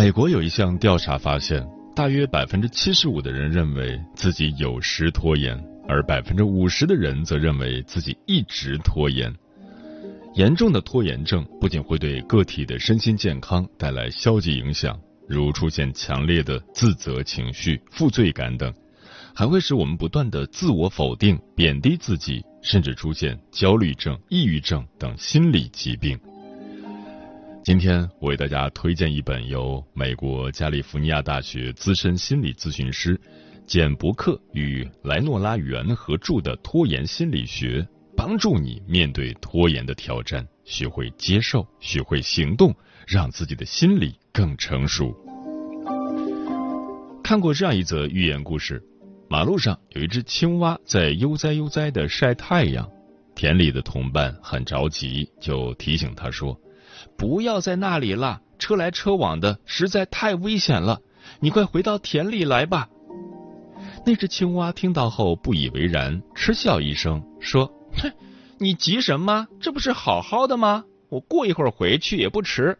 美国有一项调查发现，大约百分之七十五的人认为自己有时拖延，而百分之五十的人则认为自己一直拖延。严重的拖延症不仅会对个体的身心健康带来消极影响，如出现强烈的自责情绪、负罪感等，还会使我们不断的自我否定、贬低自己，甚至出现焦虑症、抑郁症等心理疾病。今天我为大家推荐一本由美国加利福尼亚大学资深心理咨询师简·伯克与莱诺拉·袁合著的《拖延心理学》，帮助你面对拖延的挑战，学会接受，学会行动，让自己的心理更成熟。看过这样一则寓言故事：马路上有一只青蛙在悠哉悠哉的晒太阳，田里的同伴很着急，就提醒他说。不要在那里了，车来车往的，实在太危险了。你快回到田里来吧。那只青蛙听到后不以为然，嗤笑一声说：“哼，你急什么？这不是好好的吗？我过一会儿回去也不迟。”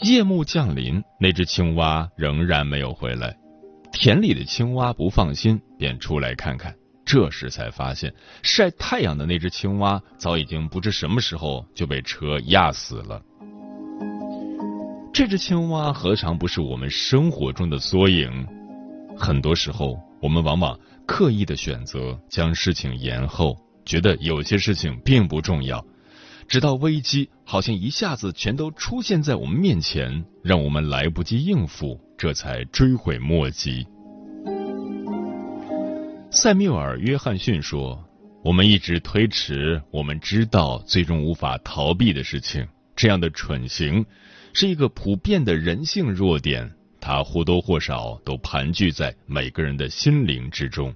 夜幕降临，那只青蛙仍然没有回来。田里的青蛙不放心，便出来看看。这时才发现，晒太阳的那只青蛙早已经不知什么时候就被车压死了。这只青蛙何尝不是我们生活中的缩影？很多时候，我们往往刻意的选择将事情延后，觉得有些事情并不重要，直到危机好像一下子全都出现在我们面前，让我们来不及应付，这才追悔莫及。塞缪尔·约翰逊说：“我们一直推迟我们知道最终无法逃避的事情，这样的蠢行是一个普遍的人性弱点，它或多或少都盘踞在每个人的心灵之中。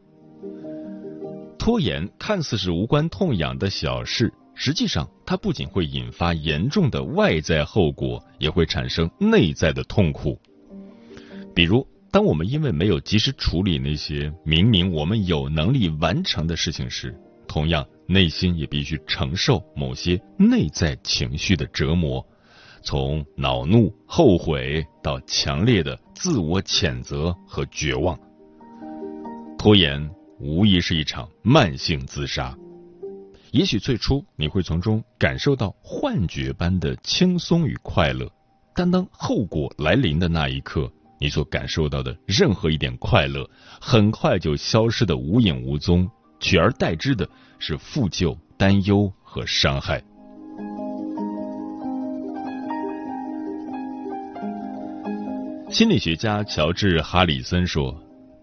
拖延看似是无关痛痒的小事，实际上它不仅会引发严重的外在后果，也会产生内在的痛苦，比如。”当我们因为没有及时处理那些明明我们有能力完成的事情时，同样内心也必须承受某些内在情绪的折磨，从恼怒、后悔到强烈的自我谴责和绝望。拖延无疑是一场慢性自杀。也许最初你会从中感受到幻觉般的轻松与快乐，但当后果来临的那一刻。你所感受到的任何一点快乐，很快就消失的无影无踪，取而代之的是负疚、担忧和伤害。心理学家乔治·哈里森说：“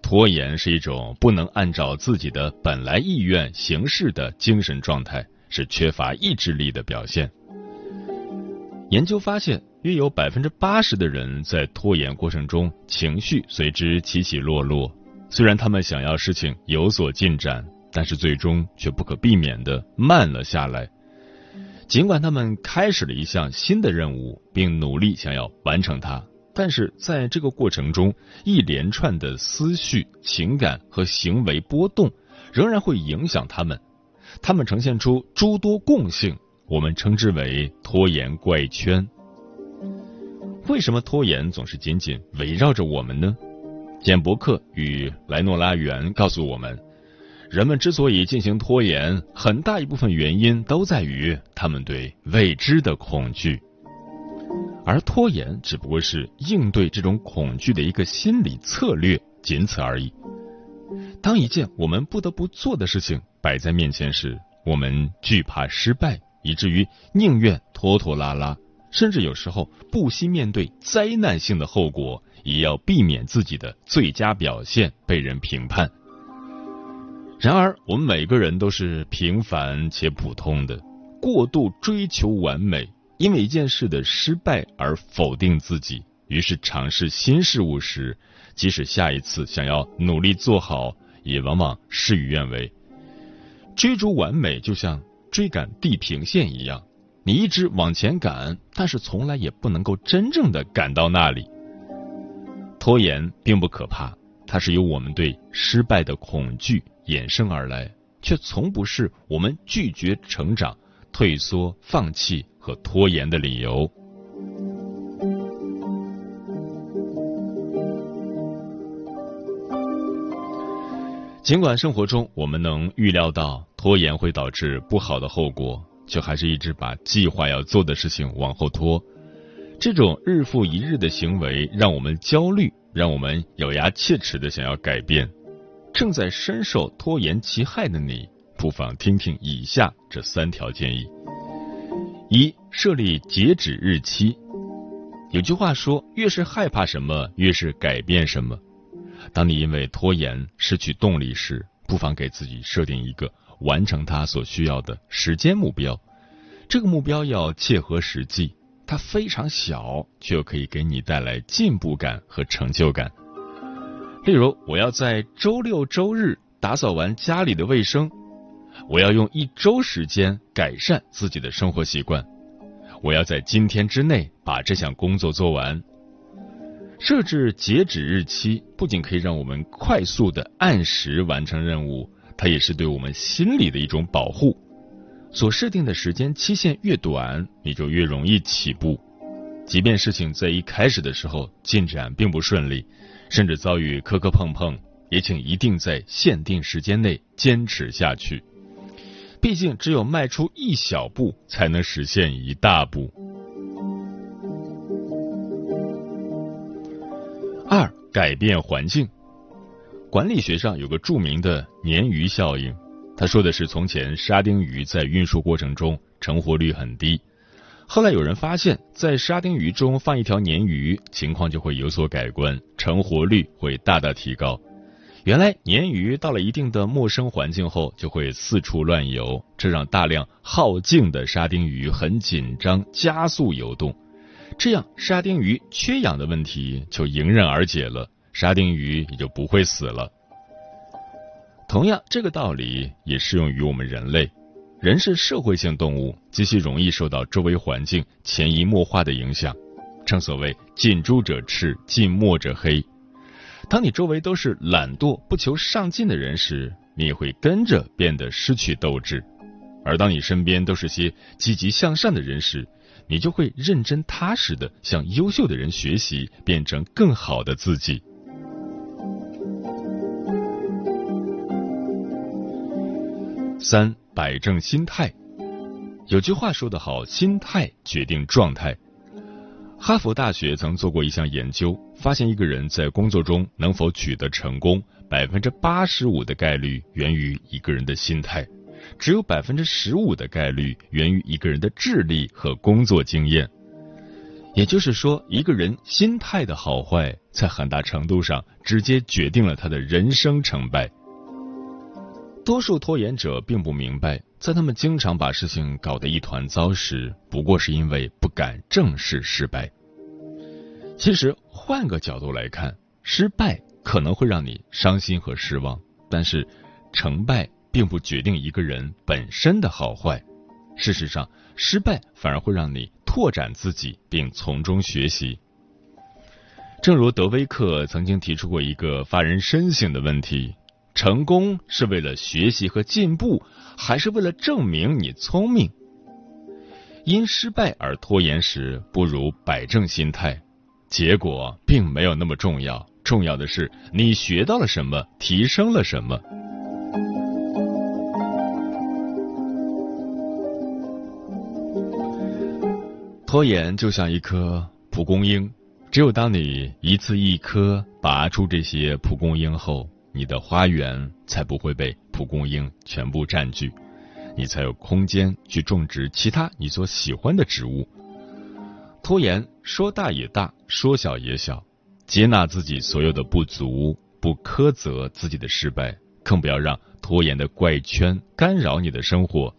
拖延是一种不能按照自己的本来意愿行事的精神状态，是缺乏意志力的表现。”研究发现。约有百分之八十的人在拖延过程中情绪随之起起落落，虽然他们想要事情有所进展，但是最终却不可避免的慢了下来。尽管他们开始了一项新的任务，并努力想要完成它，但是在这个过程中，一连串的思绪、情感和行为波动仍然会影响他们。他们呈现出诸多共性，我们称之为拖延怪圈。为什么拖延总是紧紧围绕着我们呢？简伯克与莱诺拉·袁告诉我们，人们之所以进行拖延，很大一部分原因都在于他们对未知的恐惧，而拖延只不过是应对这种恐惧的一个心理策略，仅此而已。当一件我们不得不做的事情摆在面前时，我们惧怕失败，以至于宁愿拖拖拉拉，甚至有时候不惜面对灾难性的后果，也要避免自己的最佳表现被人评判。然而，我们每个人都是平凡且普通的，过度追求完美，因为一件事的失败而否定自己，于是尝试新事物时，即使下一次想要努力做好，也往往事与愿违。追逐完美就像追赶地平线一样，你一直往前赶，但是从来也不能够真正的赶到那里。拖延并不可怕，它是由我们对失败的恐惧衍生而来，却从不是我们拒绝成长、退缩、放弃和拖延的理由。尽管生活中我们能预料到拖延会导致不好的后果，却还是一直把计划要做的事情往后拖。这种日复一日的行为让我们焦虑，让我们咬牙切齿的想要改变。正在深受拖延其害的你，不妨听听以下这三条建议：一、设立截止日期。有句话说，越是害怕什么，越是改变什么。当你因为拖延失去动力时，不妨给自己设定一个完成它所需要的时间目标。这个目标要切合实际，它非常小，却又可以给你带来进步感和成就感。例如，我要在周六周日打扫完家里的卫生；我要用一周时间改善自己的生活习惯；我要在今天之内把这项工作做完。设置截止日期不仅可以让我们快速的按时完成任务，它也是对我们心理的一种保护。所设定的时间期限越短，你就越容易起步。即便事情在一开始的时候进展并不顺利，甚至遭遇磕磕碰碰，也请一定在限定时间内坚持下去。毕竟，只有迈出一小步，才能实现一大步。二、改变环境。管理学上有个著名的鲶鱼效应，他说的是从前沙丁鱼在运输过程中成活率很低，后来有人发现，在沙丁鱼中放一条鲶鱼，情况就会有所改观，成活率会大大提高。原来鲶鱼到了一定的陌生环境后，就会四处乱游，这让大量耗尽的沙丁鱼很紧张，加速游动。这样，沙丁鱼缺氧的问题就迎刃而解了，沙丁鱼也就不会死了。同样，这个道理也适用于我们人类。人是社会性动物，极其容易受到周围环境潜移默化的影响。正所谓“近朱者赤，近墨者黑”。当你周围都是懒惰、不求上进的人时，你也会跟着变得失去斗志；而当你身边都是些积极向上的人时，你就会认真踏实的向优秀的人学习，变成更好的自己。三摆正心态，有句话说得好，心态决定状态。哈佛大学曾做过一项研究，发现一个人在工作中能否取得成功，百分之八十五的概率源于一个人的心态。只有百分之十五的概率源于一个人的智力和工作经验，也就是说，一个人心态的好坏，在很大程度上直接决定了他的人生成败。多数拖延者并不明白，在他们经常把事情搞得一团糟时，不过是因为不敢正视失败。其实，换个角度来看，失败可能会让你伤心和失望，但是成败。并不决定一个人本身的好坏，事实上，失败反而会让你拓展自己，并从中学习。正如德威克曾经提出过一个发人深省的问题：成功是为了学习和进步还是为了证明你聪明？因失败而拖延时不如摆正心态。结果并没有那么重要重要的是你学到了什么提升了什么。拖延就像一颗蒲公英只有当你一次一颗拔出这些蒲公英后你的花园才不会被蒲公英全部占据，你才有空间去种植其他你所喜欢的植物。拖延说大也大，说小也小，接纳自己所有的不足，不苛责自己的失败，更不要让拖延的怪圈干扰你的生活。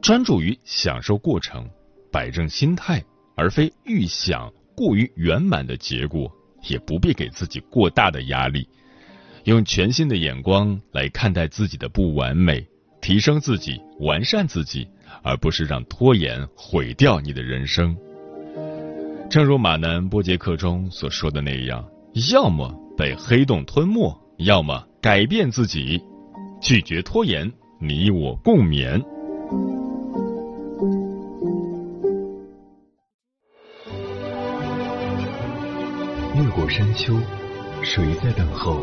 专注于享受过程，摆正心态，而非预想过于圆满的结果，也不必给自己过大的压力。用全新的眼光来看待自己的不完美，提升自己，完善自己，而不是让拖延毁掉你的人生。正如马南波杰克中所说的那样，要么被黑洞吞没，要么改变自己，拒绝拖延，你我共勉。越过山丘，谁在等候？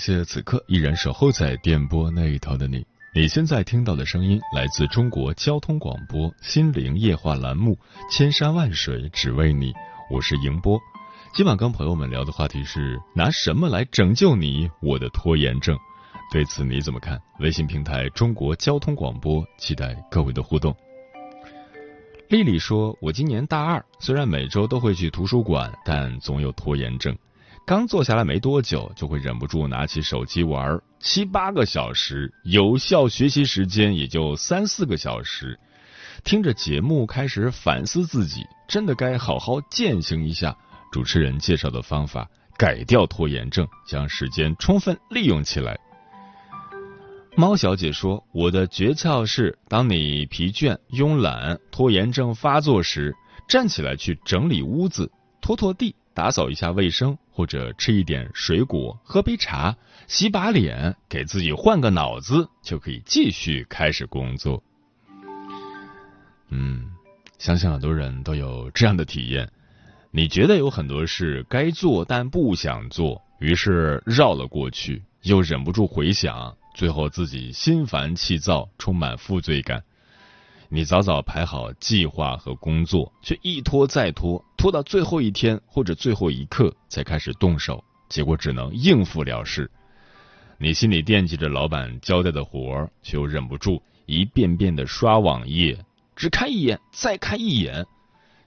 谢此刻依然守候在电波那一头的你。你现在听到的声音来自中国交通广播心灵夜话栏目《千山万水只为你》，我是迎波。今晚跟朋友们聊的话题是拿什么来拯救你我的拖延症？对此你怎么看？微信平台中国交通广播，期待各位的互动。丽丽说：“我今年大二，虽然每周都会去图书馆，但总有拖延症。”刚坐下来没多久，就会忍不住拿起手机玩七八个小时，有效学习时间也就三四个小时。听着节目开始反思自己，真的该好好践行一下主持人介绍的方法，改掉拖延症，将时间充分利用起来。猫小姐说：“我的诀窍是，当你疲倦、慵懒、拖延症发作时，站起来去整理屋子，拖拖地。”打扫一下卫生，或者吃一点水果，喝杯茶，洗把脸，给自己换个脑子，就可以继续开始工作。嗯，相信很多人都有这样的体验。你觉得有很多事该做，但不想做，于是绕了过去，又忍不住回想，最后自己心烦气躁，充满负罪感。你早早排好计划和工作，却一拖再拖，拖到最后一天或者最后一刻才开始动手，结果只能应付了事。你心里惦记着老板交代的活儿，却又忍不住一遍遍的刷网页，只看一眼再看一眼。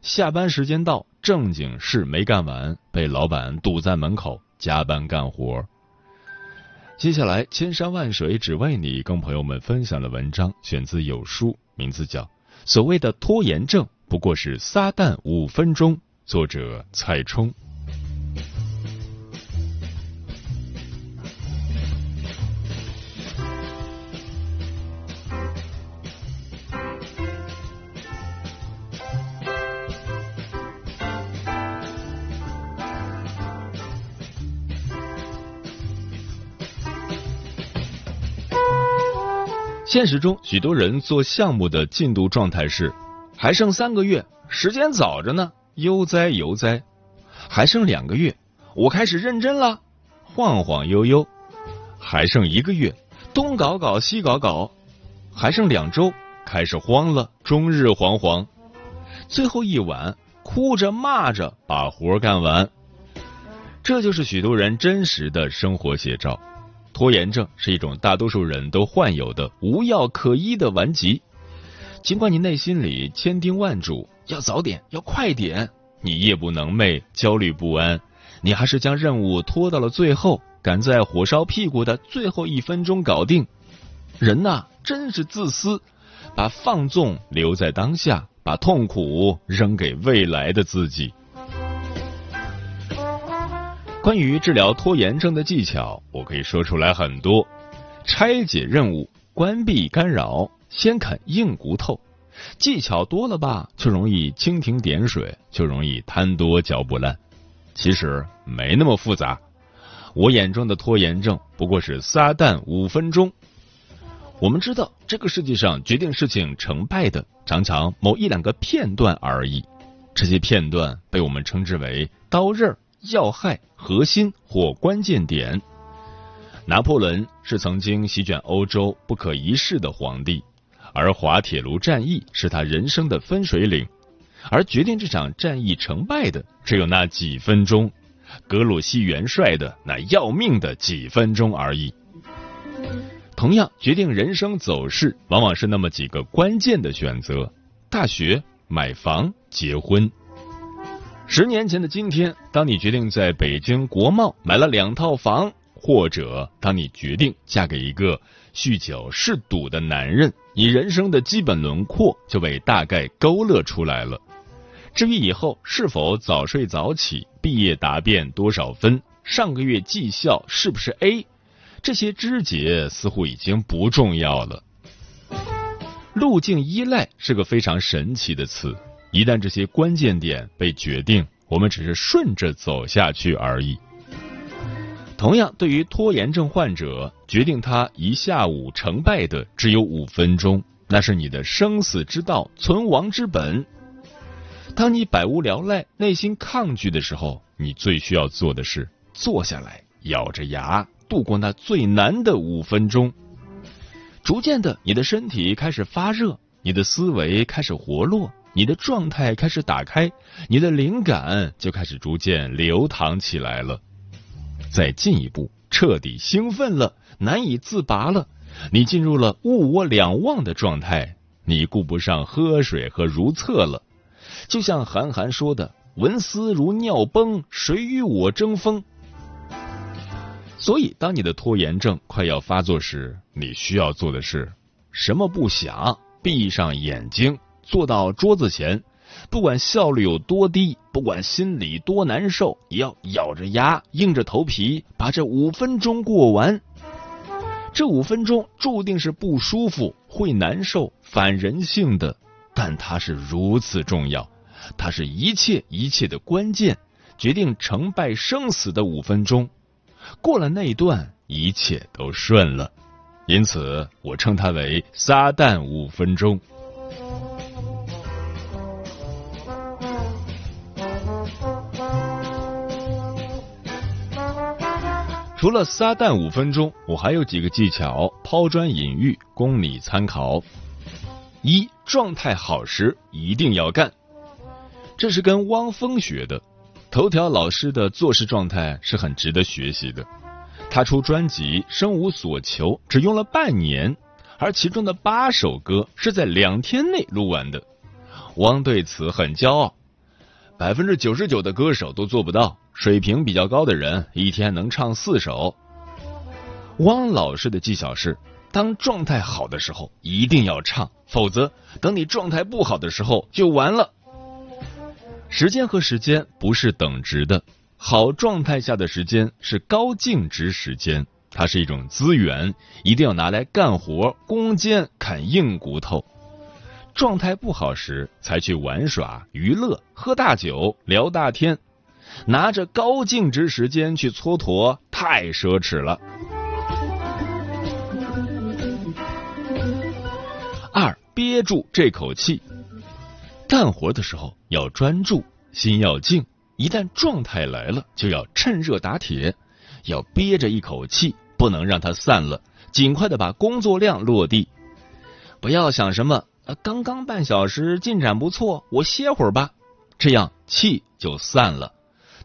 下班时间到，正经事没干完，被老板堵在门口加班干活。接下来，千山万水只为你，跟朋友们分享的文章选自有书。名字叫《所谓的拖延症不过是撒旦五分钟》，作者蔡冲。现实中，许多人做项目的进度状态是：还剩三个月，时间早着呢，悠哉悠哉；还剩两个月，我开始认真了，晃晃悠悠；还剩一个月，东搞搞西搞搞；还剩两周，开始慌了，终日惶惶；最后一晚，哭着骂着把活干完。这就是许多人真实的生活写照。拖延症是一种大多数人都患有的无药可医的顽疾。尽管你内心里千叮万嘱，要早点，要快点，你夜不能寐，焦虑不安，你还是将任务拖到了最后，赶在火烧屁股的最后一分钟搞定。人呐，真是自私，把放纵留在当下，把痛苦扔给未来的自己。关于治疗拖延症的技巧，我可以说出来很多。拆解任务，关闭干扰，先啃硬骨头。技巧多了吧，就容易蜻蜓点水，就容易贪多嚼不烂。其实没那么复杂。我眼中的拖延症不过是撒旦五分钟。我们知道，这个世界上决定事情成败的，常常某一两个片段而已。这些片段被我们称之为刀刃、要害、核心或关键点。拿破仑是曾经席卷欧洲不可一世的皇帝。而滑铁卢战役是他人生的分水岭，而决定这场战役成败的只有那几分钟，格鲁希元帅的那要命的几分钟而已。同样，决定人生走势往往是那么几个关键的选择：大学、买房、结婚。十年前的今天，当你决定在北京国贸买了两套房，或者当你决定嫁给一个。酗酒嗜赌的男人，你人生的基本轮廓就被大概勾勒出来了。至于以后是否早睡早起，毕业答辩多少分，上个月绩效是不是 A，这些枝节似乎已经不重要了。路径依赖是个非常神奇的词，一旦这些关键点被决定，我们只是顺着走下去而已。同样，对于拖延症患者，决定他一下午成败的只有五分钟，那是你的生死之道、存亡之本。当你百无聊赖、内心抗拒的时候，你最需要做的是坐下来，咬着牙度过那最难的五分钟。逐渐的，你的身体开始发热，你的思维开始活络，你的状态开始打开，你的灵感就开始逐渐流淌起来了。再进一步，彻底兴奋了，难以自拔了。你进入了物我两忘的状态，你顾不上喝水和如厕了。就像韩寒说的：“文思如尿崩，谁与我争锋？”所以，当你的拖延症快要发作时，你需要做的是什么？不想，闭上眼睛，坐到桌子前。不管效率有多低，不管心里多难受，也要咬着牙、硬着头皮把这五分钟过完。这五分钟注定是不舒服、会难受、反人性的，但它是如此重要，它是一切一切的关键，决定成败生死的五分钟。过了那一段，一切都顺了。因此，我称它为“撒旦五分钟”。除了撒旦五分钟，我还有几个技巧抛砖引玉，供你参考。一状态好时一定要干，这是跟汪峰学的。头条老师的做事状态是很值得学习的。他出专辑《生无所求》只用了半年，而其中的八首歌是在两天内录完的。汪对此很骄傲，百分之九十九的歌手都做不到。水平比较高的人一天能唱四首。汪老师的技巧是：当状态好的时候一定要唱，否则等你状态不好的时候就完了。时间和时间不是等值的，好状态下的时间是高净值时间，它是一种资源，一定要拿来干活、攻坚、啃硬骨头。状态不好时才去玩耍、娱乐、喝大酒、聊大天。拿着高净值时间去蹉跎，太奢侈了。二，憋住这口气，干活的时候要专注，心要静。一旦状态来了，就要趁热打铁，要憋着一口气，不能让它散了，尽快的把工作量落地。不要想什么，刚刚半小时进展不错，我歇会儿吧，这样气就散了。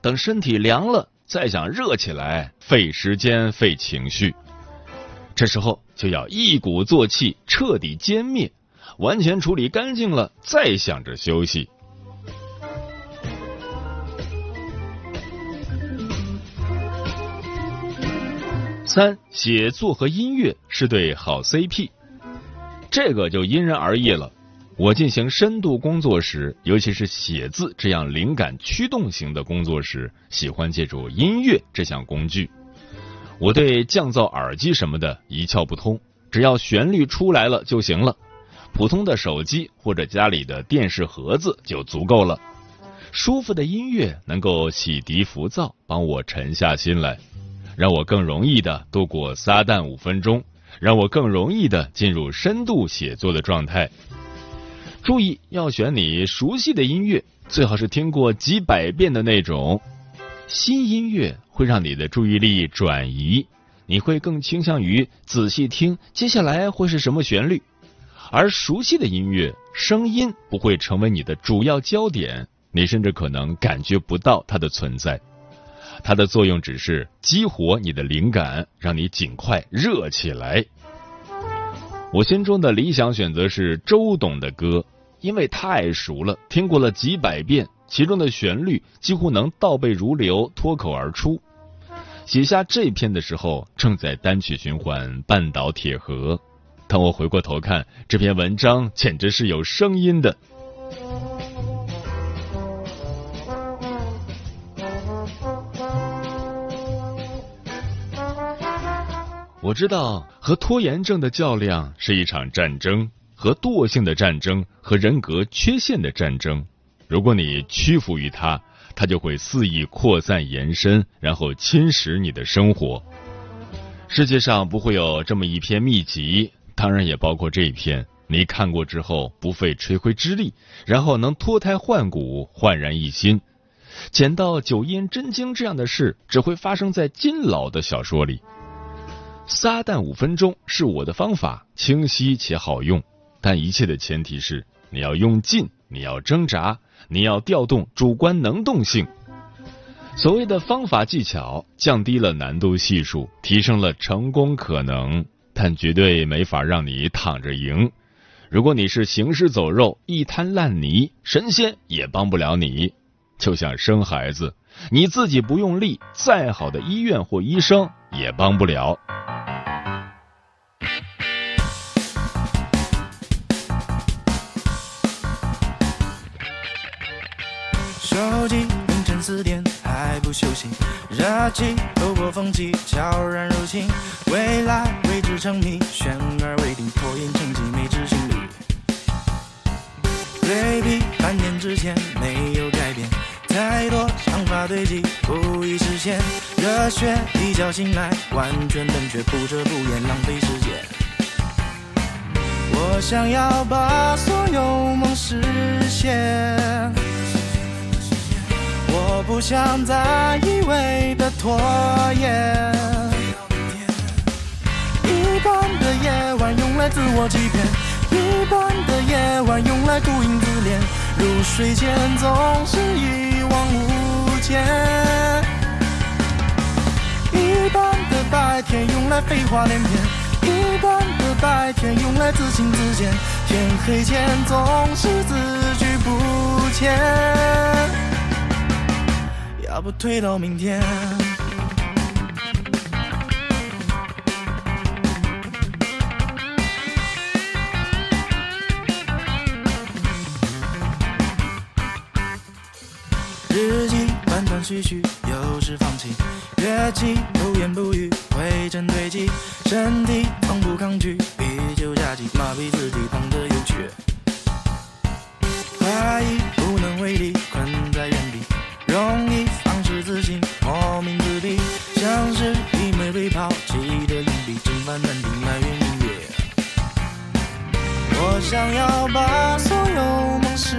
等身体凉了，再想热起来，费时间费情绪。这时候就要一鼓作气，彻底歼灭，完全处理干净了，再想着休息。三，写作和音乐是对好 CP，这个就因人而异了。我进行深度工作时，尤其是写字这样灵感驱动型的工作时，喜欢借助音乐这项工具。我对降噪耳机什么的一窍不通，只要旋律出来了就行了。普通的手机或者家里的电视盒子就足够了。舒服的音乐能够洗涤浮躁，帮我沉下心来，让我更容易的度过撒旦五分钟，让我更容易的进入深度写作的状态。注意要选你熟悉的音乐，最好是听过几百遍的那种。新音乐会让你的注意力转移，你会更倾向于仔细听接下来会是什么旋律。而熟悉的音乐声音不会成为你的主要焦点，你甚至可能感觉不到它的存在。它的作用只是激活你的灵感，让你尽快热起来。我心中的理想选择是周董的歌，因为太熟了，听过了几百遍，其中的旋律几乎能倒背如流，脱口而出。写下这篇的时候，正在单曲循环《半岛铁盒》。当我回过头看这篇文章，简直是有声音的。我知道和拖延症的较量是一场战争，和惰性的战争，和人格缺陷的战争。如果你屈服于它，它就会肆意扩散延伸，然后侵蚀你的生活。世界上不会有这么一篇秘籍。当然也包括这一篇，你看过之后不费吹灰之力，然后能脱胎换骨、焕然一新。捡到九阴真经这样的事，只会发生在金老的小说里。撒旦五分钟是我的方法，清晰且好用，但一切的前提是你要用劲，你要挣扎，你要调动主观能动性。所谓的方法技巧，降低了难度系数，提升了成功可能。但绝对没法让你躺着赢。如果你是行尸走肉、一滩烂泥，神仙也帮不了你。就像生孩子，你自己不用力，再好的医院或医生也帮不了。气透过缝隙悄然入侵，未来未知。沉迷，悬而未定，拖延成疾，没执行力。对比半年之前没有改变，太多想法堆积，不易实现。热血一觉醒来，完全冷却，不遮不掩，浪费时间。我想要把所有梦实现，我不想再一味的拖延。一半的夜晚用来自我欺骗，一半的夜晚用来孤影自怜。入睡前总是一往无前，一半的白天用来废话连篇，一半的白天用来自信自贱。天黑前总是字句不前，要不推到明天。日记断断续续，有时放弃，乐器不言不语，灰尘堆积，身体从不抗拒，啤酒加急，麻痹自己胖的有趣，怀疑无能为力，困在原地，容易是自信，莫名自闭，像是一枚被抛弃的硬币，正反难定来源音乐。我想要把所有梦实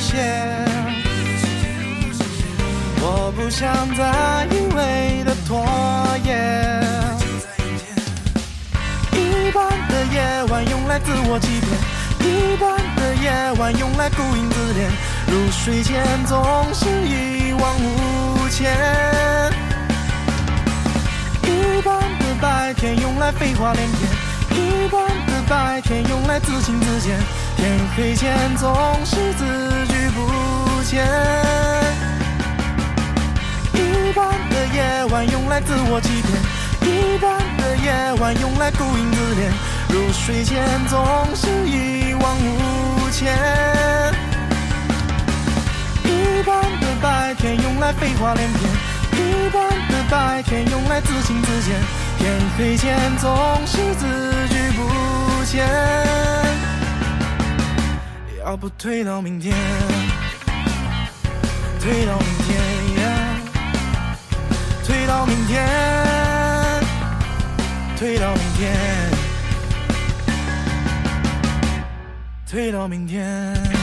现。我不想再一味的拖延。一半的夜晚用来自我欺骗，一半的夜晚用来孤影自怜。入睡前总是一往无前。一半的白天用来废话连篇，一半的白天用来自信自贱。天黑前总是字句不浅。一半的夜晚用来自我欺骗，一半的夜晚用来孤影自怜。入睡前总是一往无前，一半的白天用来废话连篇，一半的白天用来自信自贱。天黑前总是字句不见，要不推到明天，推到明天，推到明天，推到明天，推到明天。